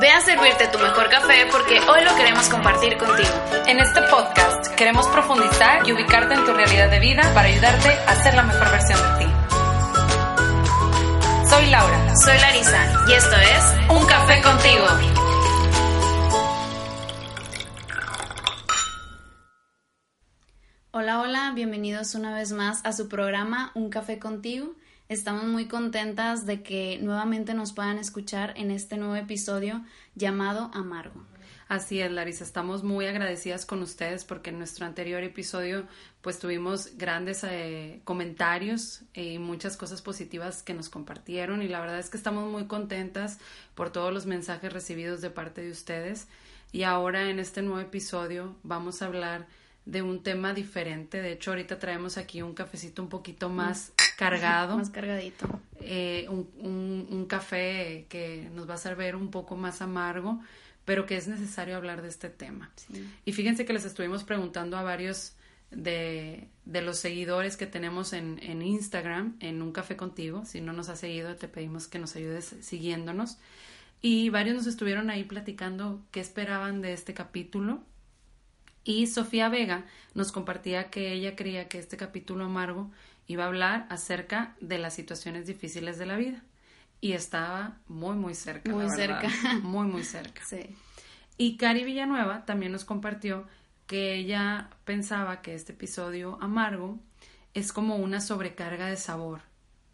Ve a servirte tu mejor café porque hoy lo queremos compartir contigo. En este podcast queremos profundizar y ubicarte en tu realidad de vida para ayudarte a ser la mejor versión de ti. Soy Laura. Soy Larisa y esto es Un Café contigo. Hola, hola, bienvenidos una vez más a su programa Un Café contigo. Estamos muy contentas de que nuevamente nos puedan escuchar en este nuevo episodio llamado Amargo. Así es, Larisa, estamos muy agradecidas con ustedes porque en nuestro anterior episodio pues tuvimos grandes eh, comentarios y muchas cosas positivas que nos compartieron y la verdad es que estamos muy contentas por todos los mensajes recibidos de parte de ustedes y ahora en este nuevo episodio vamos a hablar de un tema diferente. De hecho, ahorita traemos aquí un cafecito un poquito más cargado. Más cargadito. Eh, un, un, café que nos va a servir un poco más amargo, pero que es necesario hablar de este tema. Y fíjense que les estuvimos preguntando a varios de, de los seguidores que tenemos en, en, Instagram, en Un Café Contigo. Si no nos has seguido, te pedimos que nos ayudes siguiéndonos. Y varios nos estuvieron ahí platicando qué esperaban de este capítulo y Sofía Vega nos compartía que ella creía que este capítulo amargo iba a hablar acerca de las situaciones difíciles de la vida. Y estaba muy, muy cerca. Muy cerca. Muy, muy cerca. Sí. Y Cari Villanueva también nos compartió que ella pensaba que este episodio amargo es como una sobrecarga de sabor,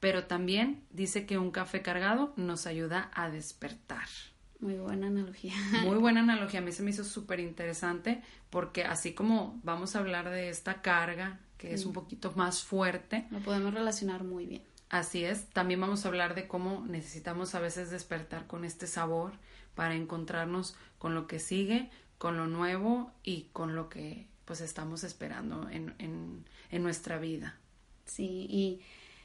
pero también dice que un café cargado nos ayuda a despertar. Muy buena analogía. Muy buena analogía. A mí se me hizo súper interesante porque así como vamos a hablar de esta carga que es un poquito más fuerte. Lo podemos relacionar muy bien. Así es. También vamos a hablar de cómo necesitamos a veces despertar con este sabor para encontrarnos con lo que sigue, con lo nuevo y con lo que pues estamos esperando en, en, en nuestra vida. Sí, y,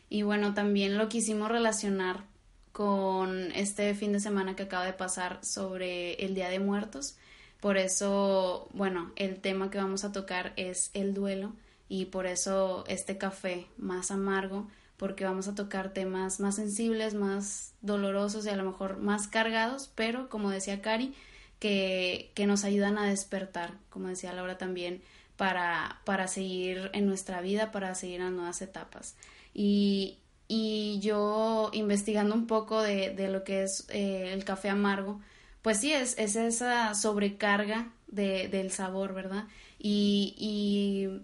y bueno, también lo quisimos relacionar con este fin de semana que acaba de pasar sobre el Día de Muertos. Por eso, bueno, el tema que vamos a tocar es el duelo y por eso este café más amargo, porque vamos a tocar temas más sensibles, más dolorosos y a lo mejor más cargados, pero como decía Cari, que, que nos ayudan a despertar, como decía Laura también, para, para seguir en nuestra vida, para seguir en nuevas etapas. Y, y yo investigando un poco de, de lo que es eh, el café amargo, pues sí, es, es esa sobrecarga de, del sabor, ¿verdad? Y, y,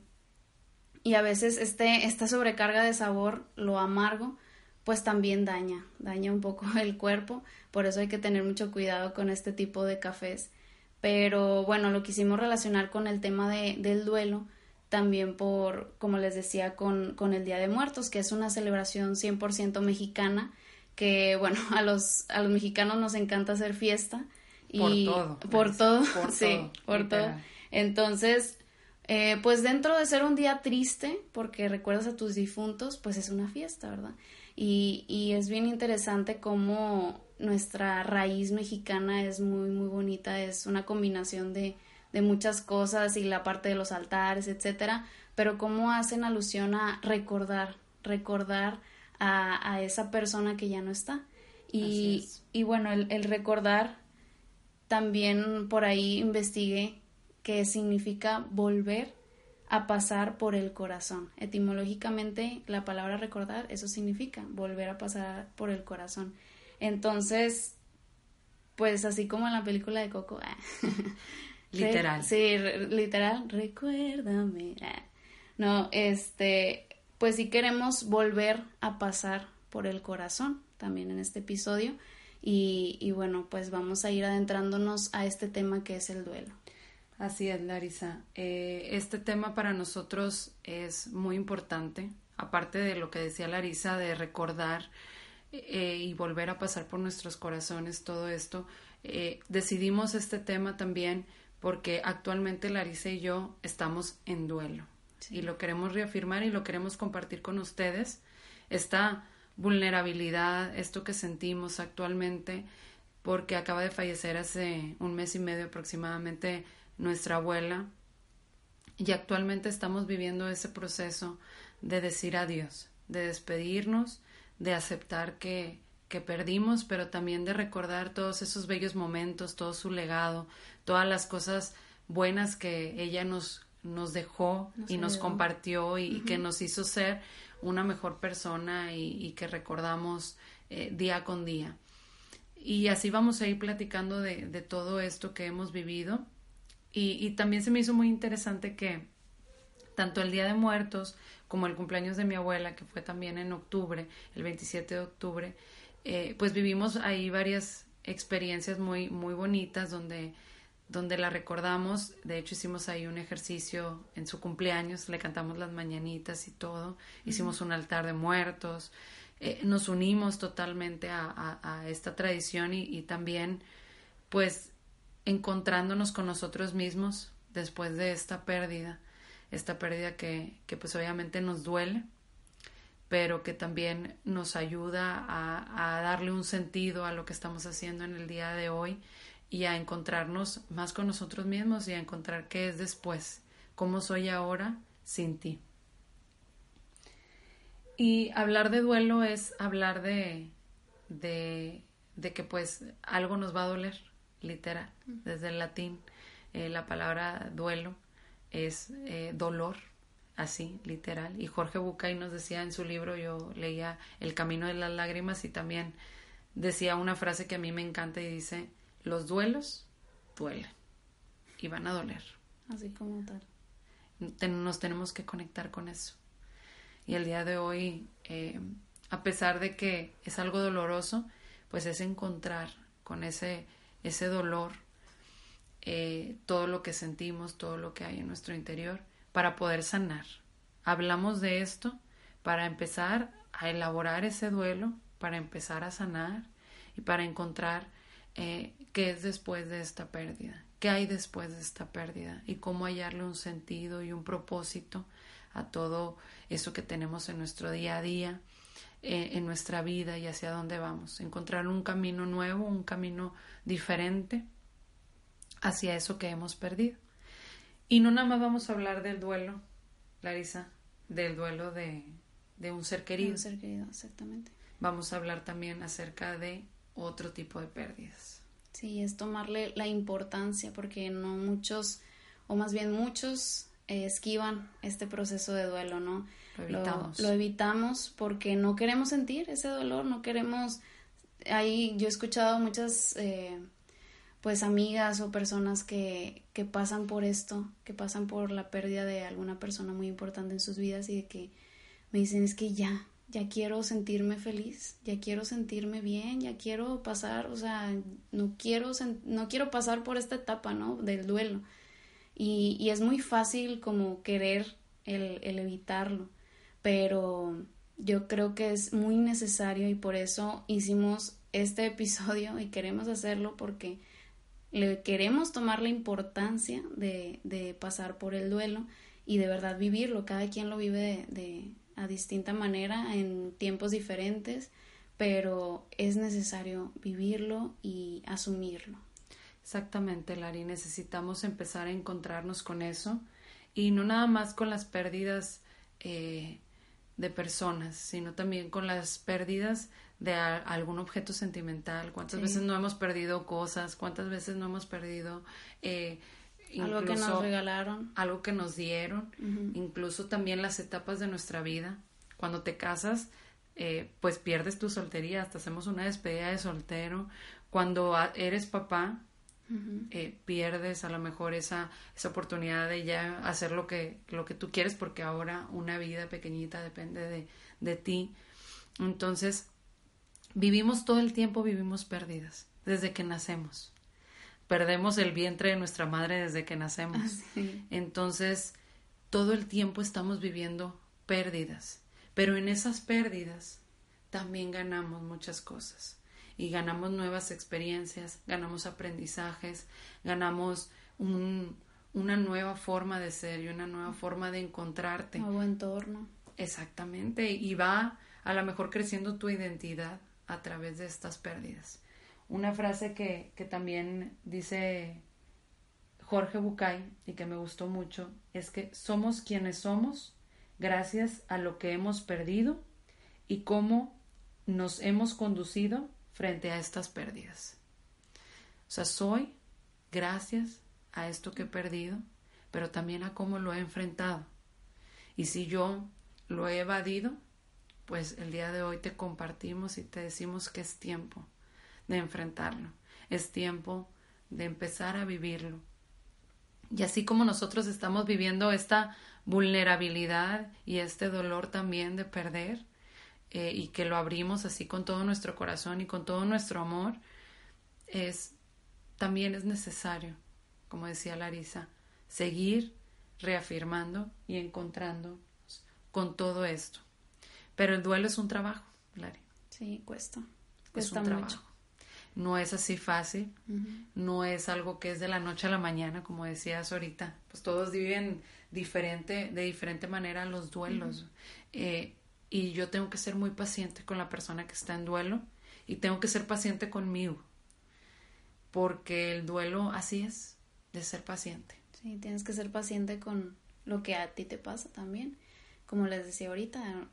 y, a veces este, esta sobrecarga de sabor, lo amargo, pues también daña, daña un poco el cuerpo, por eso hay que tener mucho cuidado con este tipo de cafés. Pero bueno, lo quisimos relacionar con el tema de, del duelo, también por, como les decía, con, con el Día de Muertos, que es una celebración 100% mexicana, que bueno, a los, a los mexicanos nos encanta hacer fiesta. Y por todo. Por todo, sí, por todo. Entonces, eh, pues dentro de ser un día triste, porque recuerdas a tus difuntos, pues es una fiesta, ¿verdad? Y, y es bien interesante cómo nuestra raíz mexicana es muy, muy bonita, es una combinación de, de muchas cosas y la parte de los altares, etcétera, pero cómo hacen alusión a recordar, recordar a, a esa persona que ya no está. Y, y bueno, el, el, recordar también por ahí investigué qué significa volver a pasar por el corazón. Etimológicamente, la palabra recordar, eso significa volver a pasar por el corazón. Entonces, pues así como en la película de Coco, Literal. Sí, literal, recuérdame. No, este, pues sí queremos volver a pasar por el corazón también en este episodio y, y bueno, pues vamos a ir adentrándonos a este tema que es el duelo. Así es, Larisa. Eh, este tema para nosotros es muy importante, aparte de lo que decía Larisa, de recordar eh, y volver a pasar por nuestros corazones todo esto. Eh, decidimos este tema también porque actualmente Larisa y yo estamos en duelo y lo queremos reafirmar y lo queremos compartir con ustedes. Esta vulnerabilidad, esto que sentimos actualmente, porque acaba de fallecer hace un mes y medio aproximadamente nuestra abuela y actualmente estamos viviendo ese proceso de decir adiós, de despedirnos, de aceptar que, que perdimos, pero también de recordar todos esos bellos momentos, todo su legado, todas las cosas buenas que ella nos, nos dejó y nos compartió y, que nos hizo ser una mejor persona y, que recordamos eh, día con día. Y así vamos a ir platicando de, de todo esto que hemos vivido. Y, y, también se me hizo muy interesante que tanto el Día de Muertos como el cumpleaños de mi abuela, que fue también en octubre, el 27 de octubre, eh, pues vivimos ahí varias experiencias muy, muy bonitas donde, donde la recordamos. De hecho, hicimos ahí un ejercicio en su cumpleaños, le cantamos las mañanitas y todo. Hicimos un altar de muertos. Eh, nos unimos totalmente a, a, esta tradición y, y, también, pues, encontrándonos con nosotros mismos después de esta pérdida, esta pérdida que, que pues obviamente nos duele pero que también nos ayuda a, darle un sentido a lo que estamos haciendo en el día de hoy y a encontrarnos más con nosotros mismos y a encontrar qué es después, cómo soy ahora sin ti. Y hablar de duelo es hablar de, de, que pues algo nos va a doler, literal, desde el latín. Eh, la palabra duelo es eh, dolor, así, literal. Y Jorge Bucay nos decía en su libro, yo leía El Camino de las Lágrimas y también decía una frase que a mí me encanta y dice, los duelos duelen y van a doler. Así como tal. nos tenemos que conectar con eso. Y el día de hoy, eh, a pesar de que es algo doloroso, pues es encontrar con ese, ese dolor eh, todo lo que sentimos, todo lo que hay en nuestro interior para poder sanar. Hablamos de esto para empezar a elaborar ese duelo, para empezar a sanar y para encontrar eh, qué es después de esta pérdida, qué hay después de esta pérdida y cómo hallarle un sentido y un propósito a todo eso que tenemos en nuestro día a día, eh, en nuestra vida y hacia dónde vamos. Encontrar un camino nuevo, un camino diferente hacia eso que hemos perdido. Y no nada más vamos a hablar del duelo, Larisa, del duelo de, un ser querido. un ser querido, exactamente. Vamos a hablar también acerca de otro tipo de pérdidas. Sí, es tomarle la importancia porque no muchos, o más bien muchos, eh, esquivan este proceso de duelo, ¿no? Lo evitamos. Lo, evitamos porque no queremos sentir ese dolor, no queremos... Ahí yo he escuchado muchas... Eh, pues amigas o personas que, que pasan por esto, que pasan por la pérdida de alguna persona muy importante en sus vidas y de que me dicen es que ya, ya quiero sentirme feliz, ya quiero sentirme bien, ya quiero pasar, o sea, no quiero, no quiero pasar por esta etapa, ¿no? Del duelo. Y, y es muy fácil como querer el, el evitarlo, pero yo creo que es muy necesario y por eso hicimos este episodio y queremos hacerlo porque le queremos tomar la importancia de, de, pasar por el duelo y de verdad vivirlo. Cada quien lo vive de, a distinta manera, en tiempos diferentes, pero es necesario vivirlo y asumirlo. Exactamente, Lari. Necesitamos empezar a encontrarnos con eso y no nada más con las pérdidas eh, de personas, sino también con las pérdidas de algún objeto sentimental, cuántas veces no hemos perdido cosas, cuántas veces no hemos perdido eh, algo que nos regalaron, algo que nos dieron, incluso también las etapas de nuestra vida. Cuando te casas, eh, pues pierdes tu soltería, hasta hacemos una despedida de soltero. Cuando eres papá, eh, pierdes a lo mejor esa, esa oportunidad de ya hacer lo que, lo que tú quieres porque ahora una vida pequeñita depende de, de ti. Entonces, Vivimos todo el tiempo, vivimos pérdidas, desde que nacemos. Perdemos el vientre de nuestra madre desde que nacemos. Ah, Entonces, todo el tiempo estamos viviendo pérdidas. Pero en esas pérdidas también ganamos muchas cosas. Y ganamos nuevas experiencias, ganamos aprendizajes, ganamos un, una nueva forma de ser y una nueva forma de encontrarte. Nuevo entorno. Exactamente. Y va a lo mejor creciendo tu identidad a través de estas pérdidas. Una frase que, que también dice Jorge Bucay y que me gustó mucho es que somos quienes somos gracias a lo que hemos perdido y cómo nos hemos conducido frente a estas pérdidas. O sea, soy gracias a esto que he perdido, pero también a cómo lo he enfrentado. Y si yo lo he evadido, pues el día de hoy te compartimos y te decimos que es tiempo de enfrentarlo, es tiempo de empezar a vivirlo. Y así como nosotros estamos viviendo esta vulnerabilidad y este dolor también de perder, eh, y que lo abrimos así con todo nuestro corazón y con todo nuestro amor, es también es necesario, como decía Larisa, seguir reafirmando y encontrando con todo esto. Pero el duelo es un trabajo, Lari. Sí, cuesta. Cuesta es un mucho. trabajo. No es así fácil, no es algo que es de la noche a la mañana, como decías ahorita. Pues todos viven diferente, de diferente manera los duelos. eh, y yo tengo que ser muy paciente con la persona que está en duelo y tengo que ser paciente conmigo. Porque el duelo así es, de ser paciente. Sí, tienes que ser paciente con lo que a ti te pasa también. Como les decía ahorita,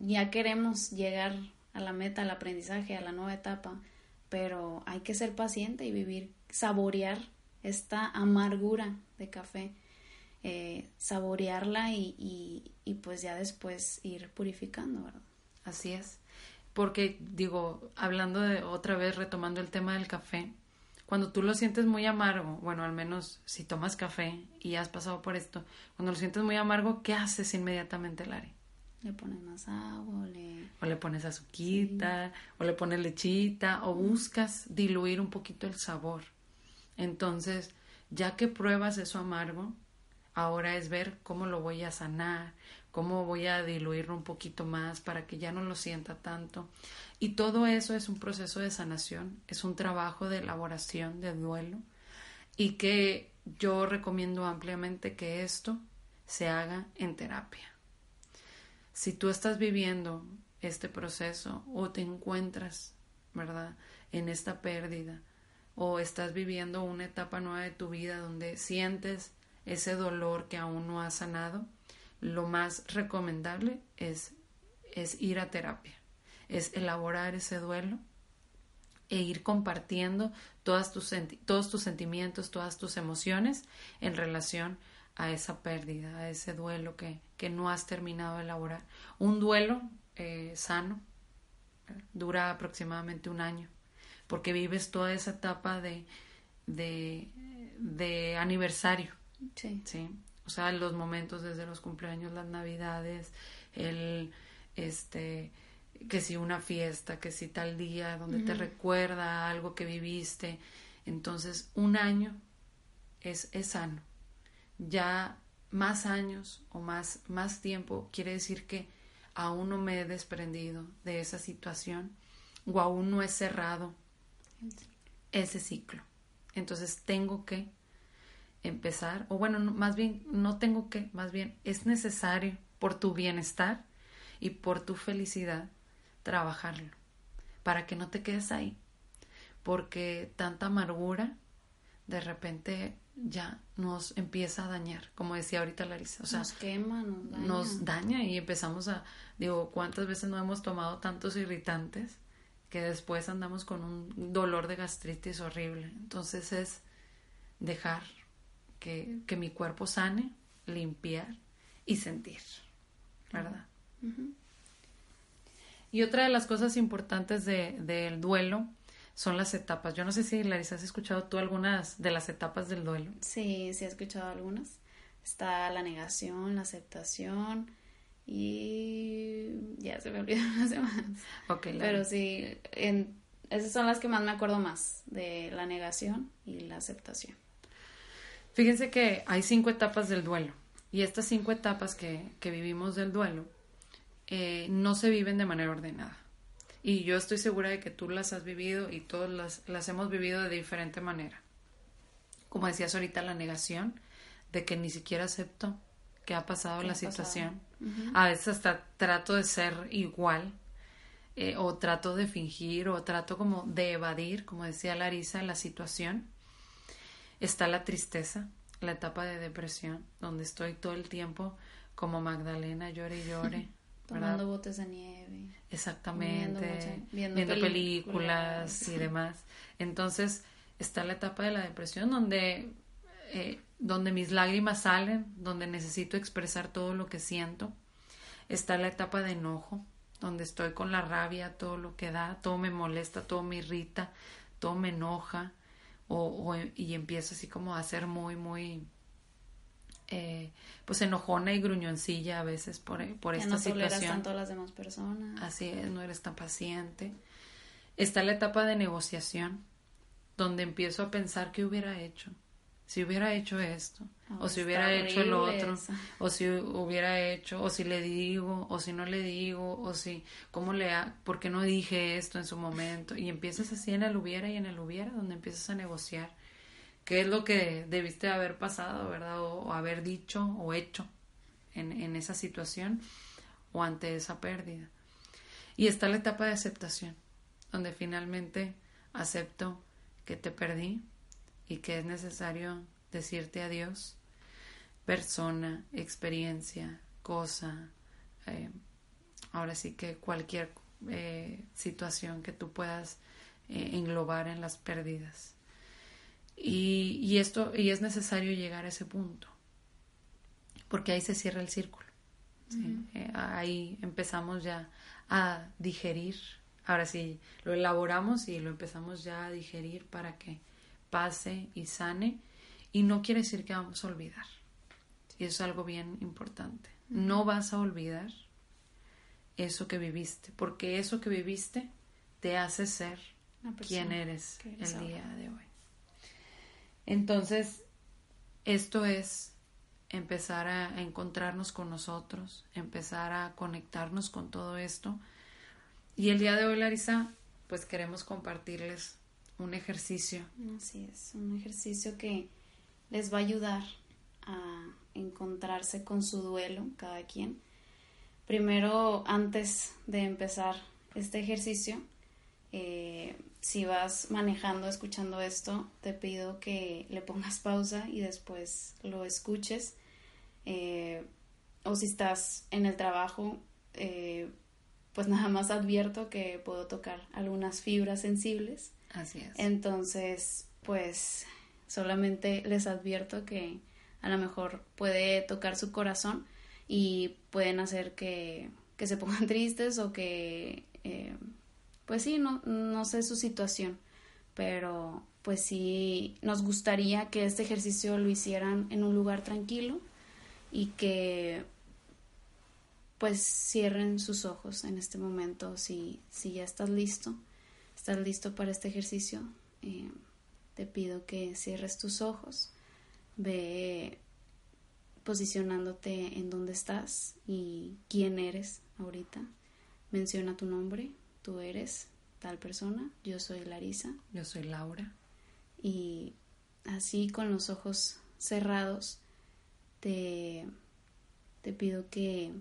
ya queremos llegar a la meta, al aprendizaje, a la nueva etapa, pero hay que ser paciente y vivir, saborear esta amargura de café, eh, saborearla y, y, pues ya después ir purificando, ¿verdad? Así es. Porque digo, hablando de otra vez, retomando el tema del café, cuando tú lo sientes muy amargo, bueno, al menos si tomas café y has pasado por esto, cuando lo sientes muy amargo, ¿qué haces inmediatamente, Lari? Le pones más agua, o le... O le pones azuquita, o le pones lechita, o buscas diluir un poquito el sabor. Entonces, ya que pruebas eso amargo, ahora es ver cómo lo voy a sanar, cómo voy a diluirlo un poquito más para que ya no lo sienta tanto. Y todo eso es un proceso de sanación, es un trabajo de elaboración, de duelo, y que yo recomiendo ampliamente que esto se haga en terapia. Si tú estás viviendo este proceso o te encuentras, ¿verdad?, en esta pérdida o estás viviendo una etapa nueva de tu vida donde sientes ese dolor que aún no has sanado, lo más recomendable es, es ir a terapia, es elaborar ese duelo e ir compartiendo todas tus todos tus sentimientos, todas tus emociones en relación a esa pérdida, a ese duelo que, que no has terminado de elaborar. Un duelo eh, sano dura aproximadamente un año, porque vives toda esa etapa de, de, de aniversario. Sí. Sí. O sea, los momentos desde los cumpleaños, las navidades, el, este, que si una fiesta, que si tal día donde te recuerda algo que viviste. Entonces, un año es, es sano ya más años o más, más tiempo quiere decir que aún no me he desprendido de esa situación o aún no he cerrado ese ciclo. Entonces tengo que empezar, o bueno, más bien no tengo que, más bien es necesario por tu bienestar y por tu felicidad trabajarlo para que no te quedes ahí. Porque tanta amargura de repente ya nos empieza a dañar, como decía ahorita Larisa. O sea, nos quema, nos daña. Nos daña y empezamos a, digo, ¿cuántas veces no hemos tomado tantos irritantes que después andamos con un dolor de gastritis horrible? Entonces es dejar que, que mi cuerpo sane, limpiar y sentir, ¿verdad? Y otra de las cosas importantes de, del duelo son las etapas. Yo no sé si, Larisa, has escuchado tú algunas de las etapas del duelo. Sí, sí he escuchado algunas. Está la negación, la aceptación y ya se me olvidaron las demás. Ok, Pero sí, en, esas son las que más me acuerdo más, de la negación y la aceptación. Fíjense que hay cinco etapas del duelo y estas cinco etapas que, que vivimos del duelo eh, no se viven de manera ordenada. Y yo estoy segura de que tú las has vivido y todas las, las hemos vivido de diferente manera. Como decías ahorita, la negación de que ni siquiera acepto que ha pasado la situación. A veces hasta trato de ser igual eh, o trato de fingir o trato como de evadir, como decía Larisa, la situación. Está la tristeza, la etapa de depresión, donde estoy todo el tiempo como Magdalena, llore y llore, Tomando botes de nieve. Exactamente. Viendo, películas, y demás. Entonces está la etapa de la depresión donde, eh, donde mis lágrimas salen, donde necesito expresar todo lo que siento. Está la etapa de enojo, donde estoy con la rabia, todo lo que da, todo me molesta, todo me irrita, todo me enoja, o, y empiezo así como a ser muy, muy, eh, pues enojona y gruñoncilla a veces por, por esta no situación. tanto a las demás personas. Así es, no eres tan paciente. Está la etapa de negociación, donde empiezo a pensar qué hubiera hecho si hubiera hecho esto, o si hubiera hecho lo otro, o si hubiera hecho, o si le digo, o si no le digo, o si, ¿cómo le, ha, por qué no dije esto en su momento? Y empiezas así en el hubiera y en el hubiera, donde empiezas a negociar qué es lo que debiste haber pasado, ¿verdad? O, haber dicho o hecho en, en esa situación o ante esa pérdida. Y está la etapa de aceptación, donde finalmente acepto que te perdí, y que es necesario decirte adiós, persona, experiencia, cosa, eh, ahora sí que cualquier eh, situación que tú puedas eh, englobar en las pérdidas. Y, y, esto, y es necesario llegar a ese punto, porque ahí se cierra el círculo. ahí empezamos ya a digerir. Ahora sí, lo elaboramos y lo empezamos ya a digerir para que pase y sane y no quiere decir que vamos a olvidar. Y eso es algo bien importante. No vas a olvidar eso que viviste, porque eso que viviste te hace ser quien eres el día de hoy. Entonces, esto es empezar a encontrarnos con nosotros, empezar a conectarnos con todo esto. Y el día de hoy, Larisa, pues queremos compartirles un ejercicio. Así es, un ejercicio que les va a ayudar a encontrarse con su duelo, cada quien. Primero, antes de empezar este ejercicio, eh, si vas manejando, escuchando esto, te pido que le pongas pausa y después lo escuches. Eh, o si estás en el trabajo, eh, pues nada más advierto que puedo tocar algunas fibras sensibles Así es. Entonces, pues solamente les advierto que a lo mejor puede tocar su corazón y pueden hacer que, que se pongan tristes o que, eh, pues sí, no, no sé su situación, pero pues sí nos gustaría que este ejercicio lo hicieran en un lugar tranquilo y que pues cierren sus ojos en este momento si, si ya estás listo estás listo para este ejercicio, eh, te pido que cierres tus ojos, ve posicionándote en donde estás y quién eres ahorita. Menciona tu nombre, tú eres tal persona, yo soy Larisa. Yo soy Laura. Y así con los ojos cerrados, te, te pido que,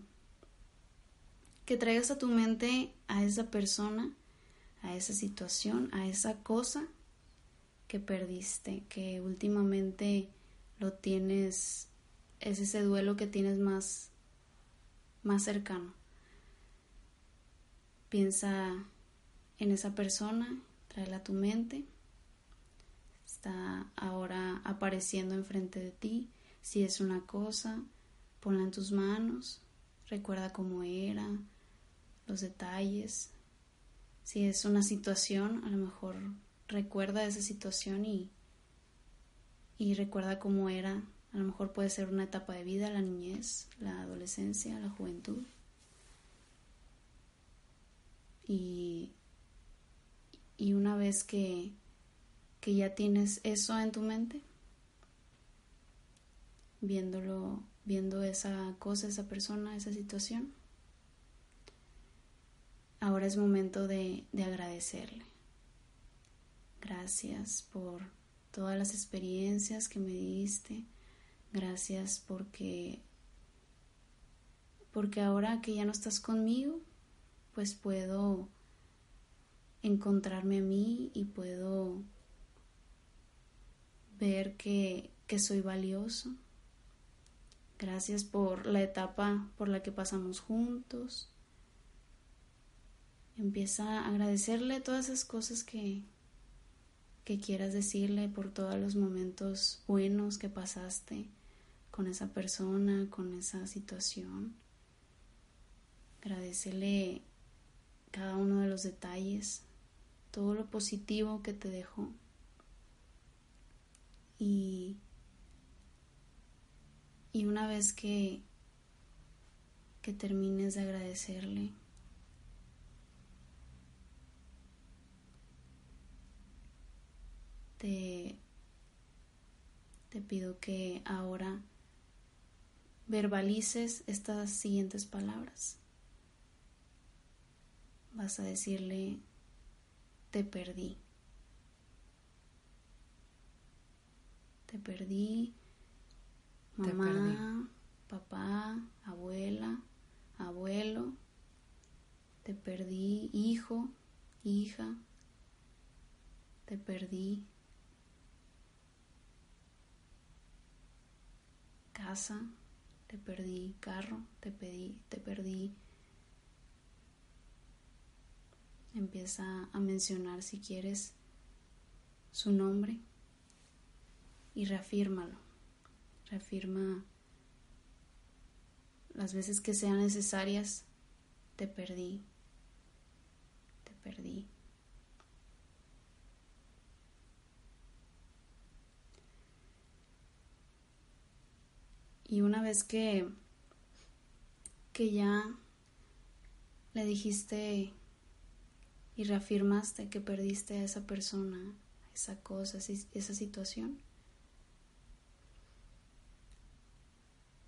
que traigas a tu mente a esa persona a esa situación, a esa cosa que perdiste, que últimamente lo tienes, es ese duelo que tienes más, más cercano. Piensa en esa persona, tráela a tu mente, está ahora apareciendo enfrente de ti. Si es una cosa, ponla en tus manos, recuerda cómo era, los detalles, si es una situación, a lo mejor recuerda esa situación y, y recuerda cómo era. A lo mejor puede ser una etapa de vida, la niñez, la adolescencia, la juventud. Y, y una vez que, que ya tienes eso en tu mente, viéndolo, viendo esa cosa, esa persona, esa situación, Ahora es momento de, agradecerle. Gracias por todas las experiencias que me diste. Gracias porque porque ahora que ya no estás conmigo, pues puedo encontrarme a mí y puedo ver que, que soy valioso. Gracias por la etapa por la que pasamos juntos. Empieza a agradecerle todas esas cosas que, que quieras decirle por todos los momentos buenos que pasaste con esa persona, con esa situación. Agradecele cada uno de los detalles, todo lo positivo que te dejó. Y, y una vez que, que termines de agradecerle, te, te pido que ahora verbalices estas siguientes palabras. Vas a decirle, te perdí. Te perdí, mamá, papá, abuela, abuelo. Te perdí, hijo, hija. Te perdí, casa, te perdí carro, te pedí, te perdí. Empieza a mencionar si quieres su nombre y reafírmalo. Reafirma las veces que sean necesarias. Te perdí. Te perdí. Y una vez que, que ya le dijiste y reafirmaste que perdiste a esa persona, esa cosa, esa situación,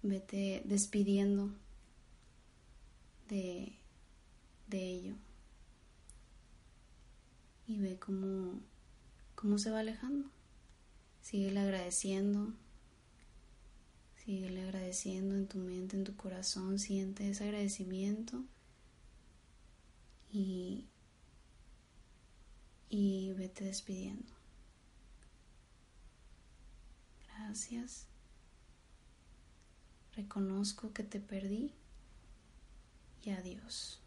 vete despidiendo de, de ello y ve cómo, cómo se va alejando. Síguele agradeciendo, Síguele agradeciendo en tu mente, en tu corazón, siente ese agradecimiento y, y vete despidiendo. Gracias. Reconozco que te perdí y adiós.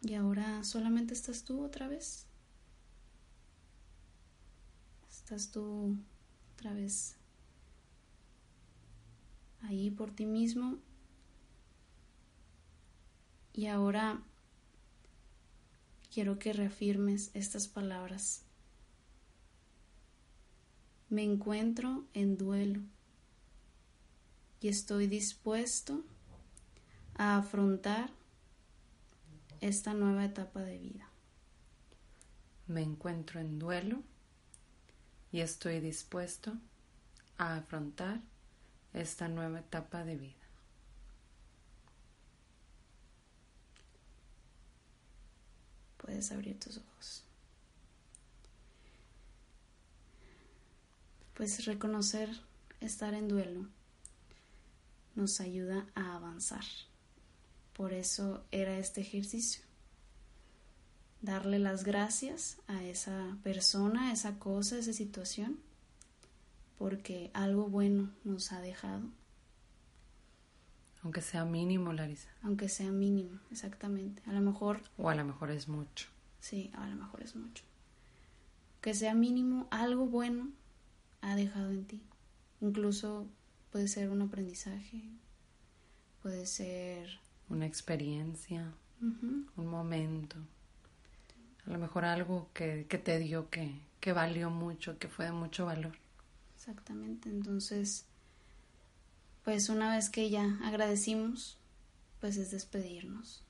Y ahora solamente estás tú otra vez. Estás tú otra vez ahí por ti mismo. Y ahora quiero que reafirmes estas palabras. Me encuentro en duelo y estoy dispuesto a afrontar esta nueva etapa de vida. Me encuentro en duelo y estoy dispuesto a afrontar esta nueva etapa de vida. Puedes abrir tus ojos. Pues reconocer estar en duelo nos ayuda a avanzar. Por eso era este ejercicio darle las gracias a esa persona, a esa cosa, a esa situación, porque algo bueno nos ha dejado. Aunque sea mínimo, Larisa. Aunque sea mínimo, exactamente. A lo mejor... O a lo mejor es mucho. Sí, a lo mejor es mucho. Que sea mínimo, algo bueno ha dejado en ti. Incluso puede ser un aprendizaje, puede ser... Una experiencia, un momento a lo mejor algo que, te dio que, que valió mucho, que fue de mucho valor. Exactamente, entonces, pues una vez que ya agradecimos, pues es despedirnos.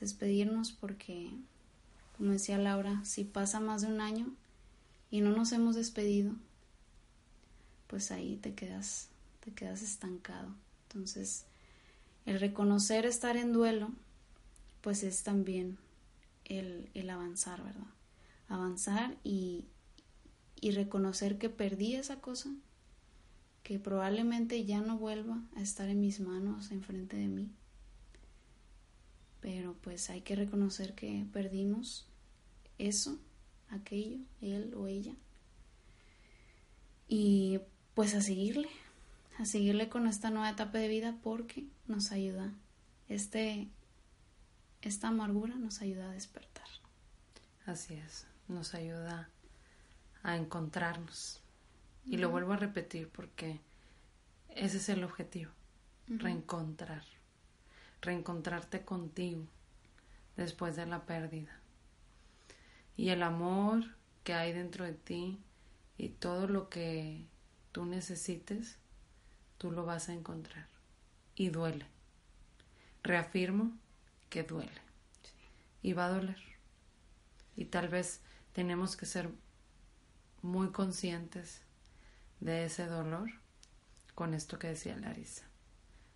Despedirnos porque, como decía Laura, si pasa más de un año y no nos hemos despedido, pues ahí te quedas, te quedas estancado. Entonces, el reconocer estar en duelo, pues es también el, avanzar, ¿verdad? Avanzar y, y reconocer que perdí esa cosa, que probablemente ya no vuelva a estar en mis manos, enfrente de mí. Pero pues hay que reconocer que perdimos eso, aquello, él o ella. Y pues a seguirle, a seguirle con esta nueva etapa de vida porque nos ayuda. Este, esta amargura nos ayuda a despertar. Así es, nos ayuda a encontrarnos. Y lo vuelvo a repetir porque ese es el objetivo, reencontrar, reencontrarte contigo después de la pérdida. Y el amor que hay dentro de ti y todo lo que tú necesites, tú lo vas a encontrar. Y duele. Reafirmo que duele. Y va a doler. Y tal vez tenemos que ser muy conscientes de ese dolor con esto que decía Larisa,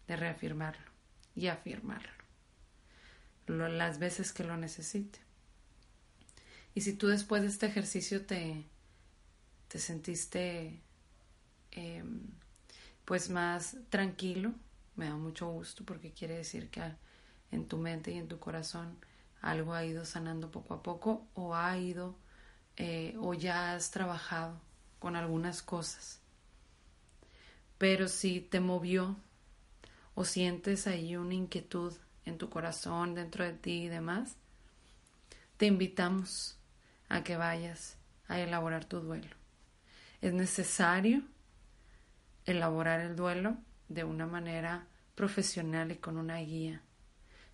de reafirmarlo y afirmarlo las veces que lo necesite. Y si tú después de este ejercicio te, te sentiste em, pues más tranquilo, me da mucho gusto porque quiere decir que en tu mente y en tu corazón algo ha ido sanando poco a poco o ha ido eh, o ya has trabajado con algunas cosas. Pero si te movió o sientes ahí una inquietud en tu corazón, dentro de ti y demás, te invitamos a que vayas a elaborar tu duelo. Es necesario elaborar el duelo de una manera profesional y con una guía,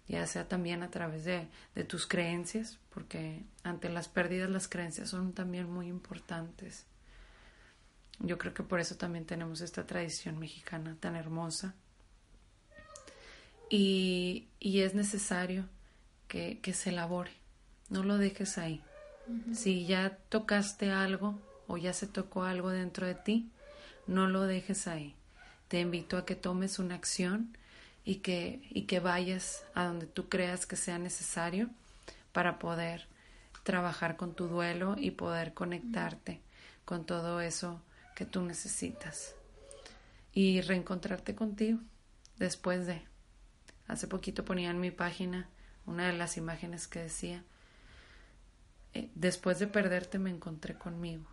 ya sea también a través de, de tus creencias, porque ante las pérdidas las creencias son también muy importantes. Yo creo que por eso también tenemos esta tradición mexicana tan hermosa y, es necesario que, se elabore, no lo dejes ahí. Si ya tocaste algo o ya se tocó algo dentro de ti, no lo dejes ahí. Te invito a que tomes una acción y que, y que vayas a donde tú creas que sea necesario para poder trabajar con tu duelo y poder conectarte con todo eso que tú necesitas y reencontrarte contigo después de Hace poquito ponía en mi página una de las imágenes que decía, eh, después de perderte me encontré conmigo.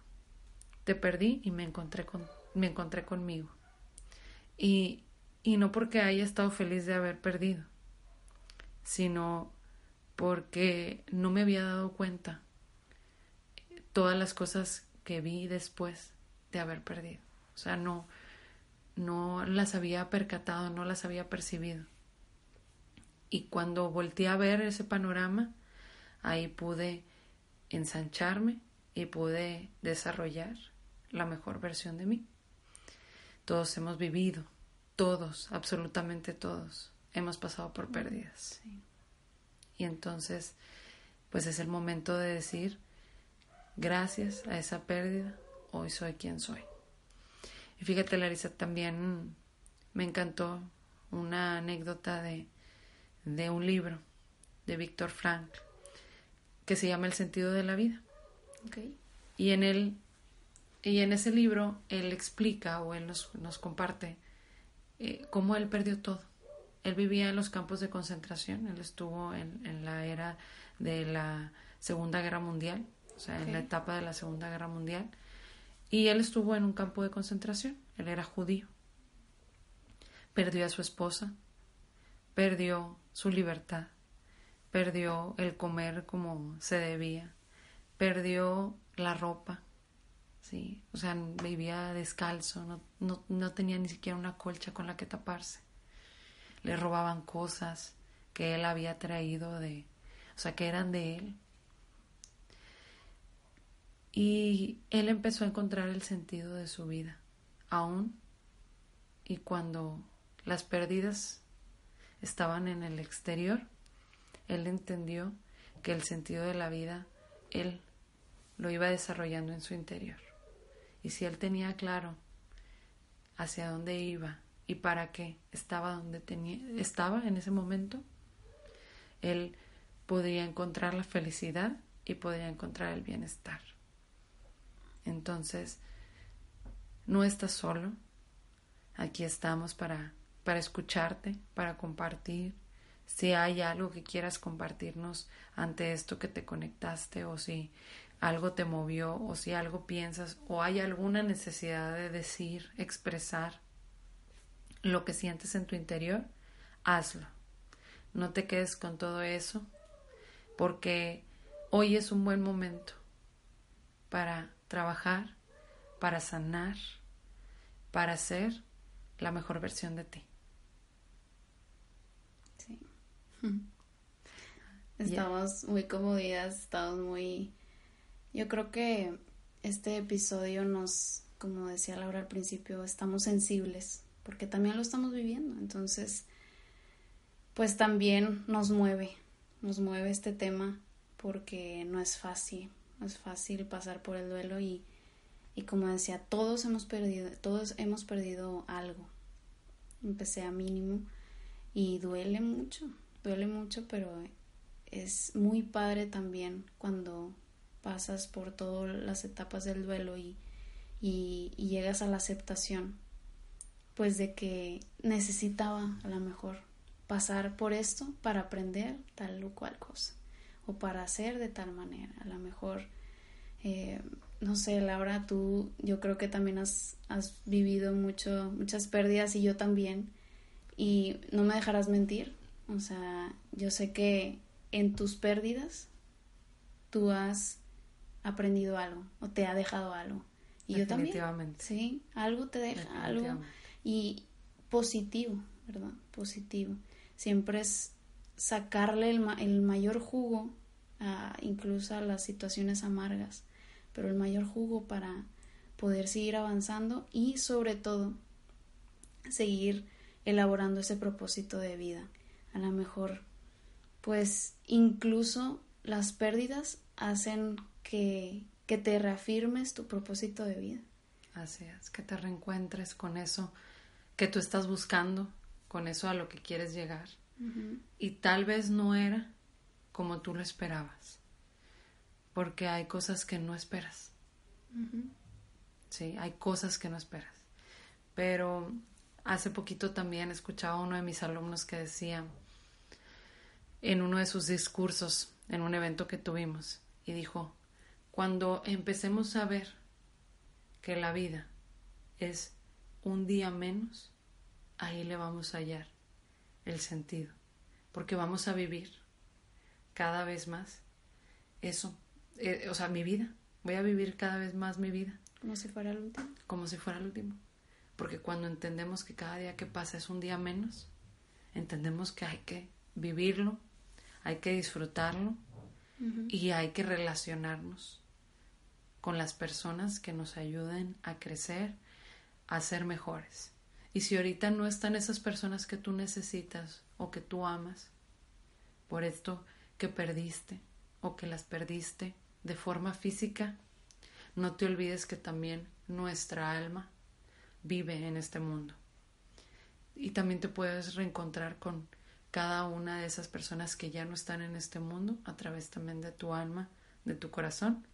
Te perdí y me encontré, con, me encontré conmigo. Y, y no porque haya estado feliz de haber perdido, sino porque no me había dado cuenta todas las cosas que vi después de haber perdido. O sea, no, no las había percatado, no las había percibido. Y cuando volteé a ver ese panorama, ahí pude ensancharme y pude desarrollar la mejor versión de mí. Todos hemos vivido, todos, absolutamente todos, hemos pasado por pérdidas. Y entonces, pues es el momento de decir, gracias a esa pérdida, hoy soy quien soy. Y fíjate, Larisa, también me encantó una anécdota de de un libro de Víctor Frank que se llama El sentido de la vida. Y en él y en ese libro él explica o él nos, nos comparte eh, cómo él perdió todo. Él vivía en los campos de concentración, él estuvo en, en la era de la Segunda Guerra Mundial, o sea, en la etapa de la Segunda Guerra Mundial, y él estuvo en un campo de concentración, él era judío. Perdió a su esposa, perdió su libertad, perdió el comer como se debía, perdió la ropa, ¿sí? o sea, vivía descalzo, no, no, no tenía ni siquiera una colcha con la que taparse. Le robaban cosas que él había traído de, o sea, que eran de él. Y él empezó a encontrar el sentido de su vida, aún y cuando las pérdidas estaban en el exterior, él entendió que el sentido de la vida él lo iba desarrollando en su interior. Y si él tenía claro hacia dónde iba y para qué estaba donde tenía, estaba en ese momento, él podría encontrar la felicidad y podría encontrar el bienestar. Entonces, no estás solo, aquí estamos para para escucharte, para compartir. Si hay algo que quieras compartirnos ante esto que te conectaste o si algo te movió o si algo piensas o hay alguna necesidad de decir, expresar, lo que sientes en tu interior, hazlo. No te quedes con todo eso, porque hoy es un buen momento para trabajar, para sanar, para ser la mejor versión de ti. Sí. Estamos muy comodidas, estamos muy... Yo creo que este episodio nos, como decía Laura al principio, estamos sensibles, porque también lo estamos viviendo. Entonces, pues también nos mueve, nos mueve este tema, porque no es fácil, no es fácil pasar por el duelo y, y como decía, todos hemos perdido, todos hemos perdido algo, empecé a mínimo y duele mucho, duele mucho, pero es muy padre también cuando pasas por todas las etapas del duelo y, y, llegas a la aceptación, pues de que necesitaba a lo mejor pasar por esto para aprender tal o cual cosa, o para hacer de tal manera, a lo mejor, eh, no sé, Laura, tú yo creo que también has, has vivido mucho, muchas pérdidas y yo también, y no me dejarás mentir, o sea, yo sé que en tus pérdidas tú has aprendido algo o te ha dejado algo. Y yo también. Sí, algo te deja, algo. Y positivo, ¿verdad? Positivo. Siempre es sacarle el, el mayor jugo a, incluso a las situaciones amargas, pero el mayor jugo para poder seguir avanzando y sobre todo seguir elaborando ese propósito de vida. A lo mejor, pues incluso las pérdidas hacen que, que te reafirmes tu propósito de vida. Así es, que te reencuentres con eso que tú estás buscando, con eso a lo que quieres llegar. Y tal vez no era como tú lo esperabas, porque hay cosas que no esperas. Sí, hay cosas que no esperas. Pero hace poquito también escuchaba a uno de mis alumnos que decía en uno de sus discursos en un evento que tuvimos y dijo, cuando empecemos a ver que la vida es un día menos, ahí le vamos a hallar el sentido, porque vamos a vivir cada vez más eso, eh, o sea, mi vida, voy a vivir cada vez más mi vida. Como si fuera el último. Como si fuera el último. Porque cuando entendemos que cada día que pasa es un día menos, entendemos que hay que vivirlo, hay que disfrutarlo y hay que relacionarnos con las personas que nos ayuden a crecer, a ser mejores. Y si ahorita no están esas personas que tú necesitas o que tú amas, por esto que perdiste o que las perdiste de forma física, no te olvides que también nuestra alma vive en este mundo. Y también te puedes reencontrar con cada una de esas personas que ya no están en este mundo a través también de tu alma, de tu corazón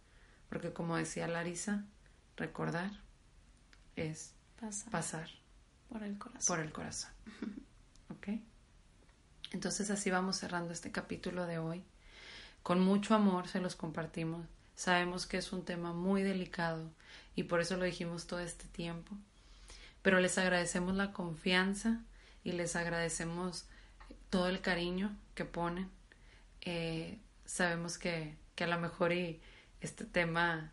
porque como decía Larisa, recordar es pasar, por el corazón. Por el corazón. ¿Ok? Entonces así vamos cerrando este capítulo de hoy. Con mucho amor se los compartimos. Sabemos que es un tema muy delicado y por eso lo dijimos todo este tiempo. Pero les agradecemos la confianza y les agradecemos todo el cariño que ponen. Eh, sabemos que, que a lo mejor y este tema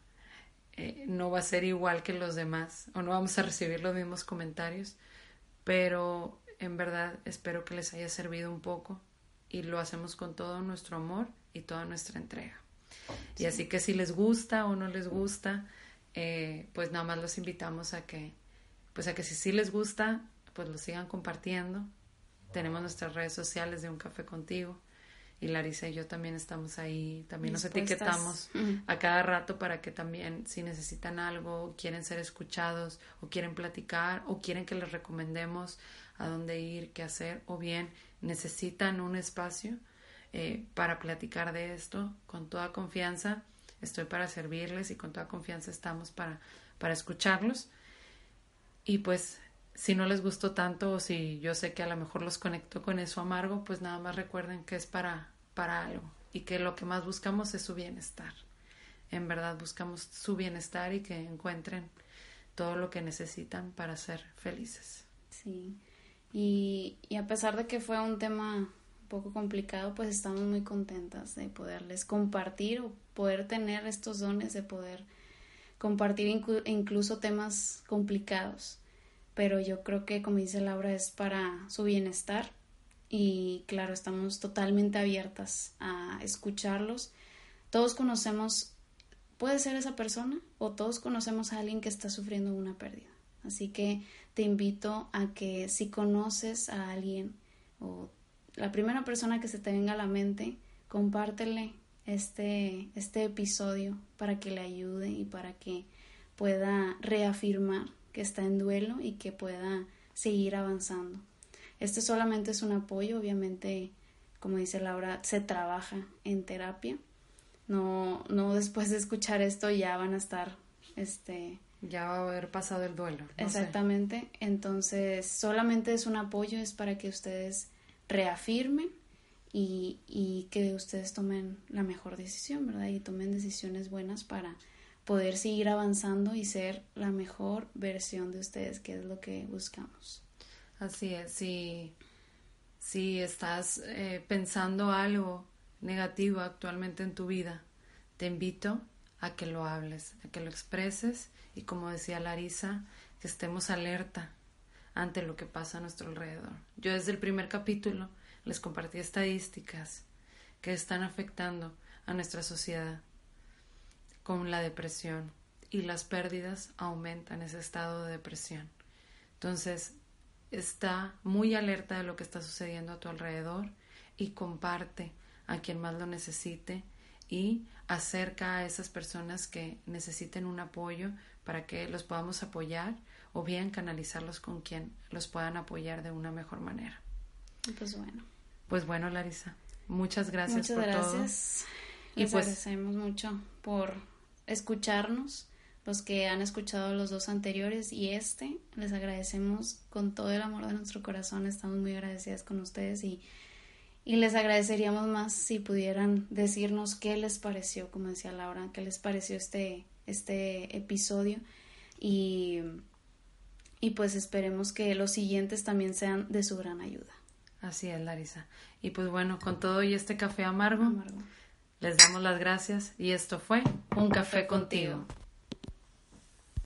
eh, no va a ser igual que los demás o no vamos a recibir los mismos comentarios, pero en verdad espero que les haya servido un poco y lo hacemos con todo nuestro amor y toda nuestra entrega. Y así que si les gusta o no les gusta, eh, pues nada más los invitamos a que, pues a que si sí les gusta, pues lo sigan compartiendo. Tenemos nuestras redes sociales de Un Café Contigo y Larisa y yo también estamos ahí, también nos etiquetamos a cada rato para que también si necesitan algo, quieren ser escuchados o quieren platicar o quieren que les recomendemos a dónde ir, qué hacer o bien necesitan un espacio eh, para platicar de esto con toda confianza. Estoy para servirles y con toda confianza estamos para, para escucharlos. Y pues si no les gustó tanto o si yo sé que a lo mejor los conecto con eso amargo, pues nada más recuerden que es para para algo y que lo que más buscamos es su bienestar. En verdad buscamos su bienestar y que encuentren todo lo que necesitan para ser felices. Sí. Y, y a pesar de que fue un tema un poco complicado, pues estamos muy contentas de poderles compartir o poder tener estos dones de poder compartir incluso temas complicados. Pero yo creo que, como dice Laura, es para su bienestar y claro, estamos totalmente abiertas a escucharlos. Todos conocemos, puede ser esa persona o todos conocemos a alguien que está sufriendo una pérdida. Así que te invito a que si conoces a alguien o la primera persona que se te venga a la mente, compártele este, este episodio para que le ayude y para que pueda reafirmar que está en duelo y que pueda seguir avanzando. Este solamente es un apoyo, obviamente, como dice Laura, se trabaja en terapia. No, no después de escuchar esto ya van a estar, este, ya va a haber pasado el duelo. exactamente. Entonces, solamente es un apoyo, es para que ustedes reafirmen y, y que ustedes tomen la mejor decisión, ¿verdad? Y tomen decisiones buenas para poder seguir avanzando y ser la mejor versión de ustedes, que es lo que buscamos. Así es, si, estás eh, pensando algo negativo actualmente en tu vida, te invito a que lo hables, a que lo expreses y como decía Larisa, que estemos alerta ante lo que pasa a nuestro alrededor. Yo desde el primer capítulo les compartí estadísticas que están afectando a nuestra sociedad con la depresión y las pérdidas aumentan ese estado de depresión. Entonces, está muy alerta de lo que está sucediendo a tu alrededor y comparte a quien más lo necesite y acerca a esas personas que necesiten un apoyo para que los podamos apoyar o bien canalizarlos con quien los puedan apoyar de una mejor manera. Pues bueno. Pues bueno, Larisa, muchas gracias muchas gracias. Y Les pues agradecemos mucho por escucharnos los que han escuchado los dos anteriores y este. Les agradecemos con todo el amor de nuestro corazón. Estamos muy agradecidas con ustedes y, y les agradeceríamos más si pudieran decirnos qué les pareció, como decía Laura, qué les pareció este, este episodio. Y, y pues esperemos que los siguientes también sean de su gran ayuda. Así es, Larisa. Y pues bueno, con todo y este café amargo. Les damos las gracias y esto fue Un Café, contigo.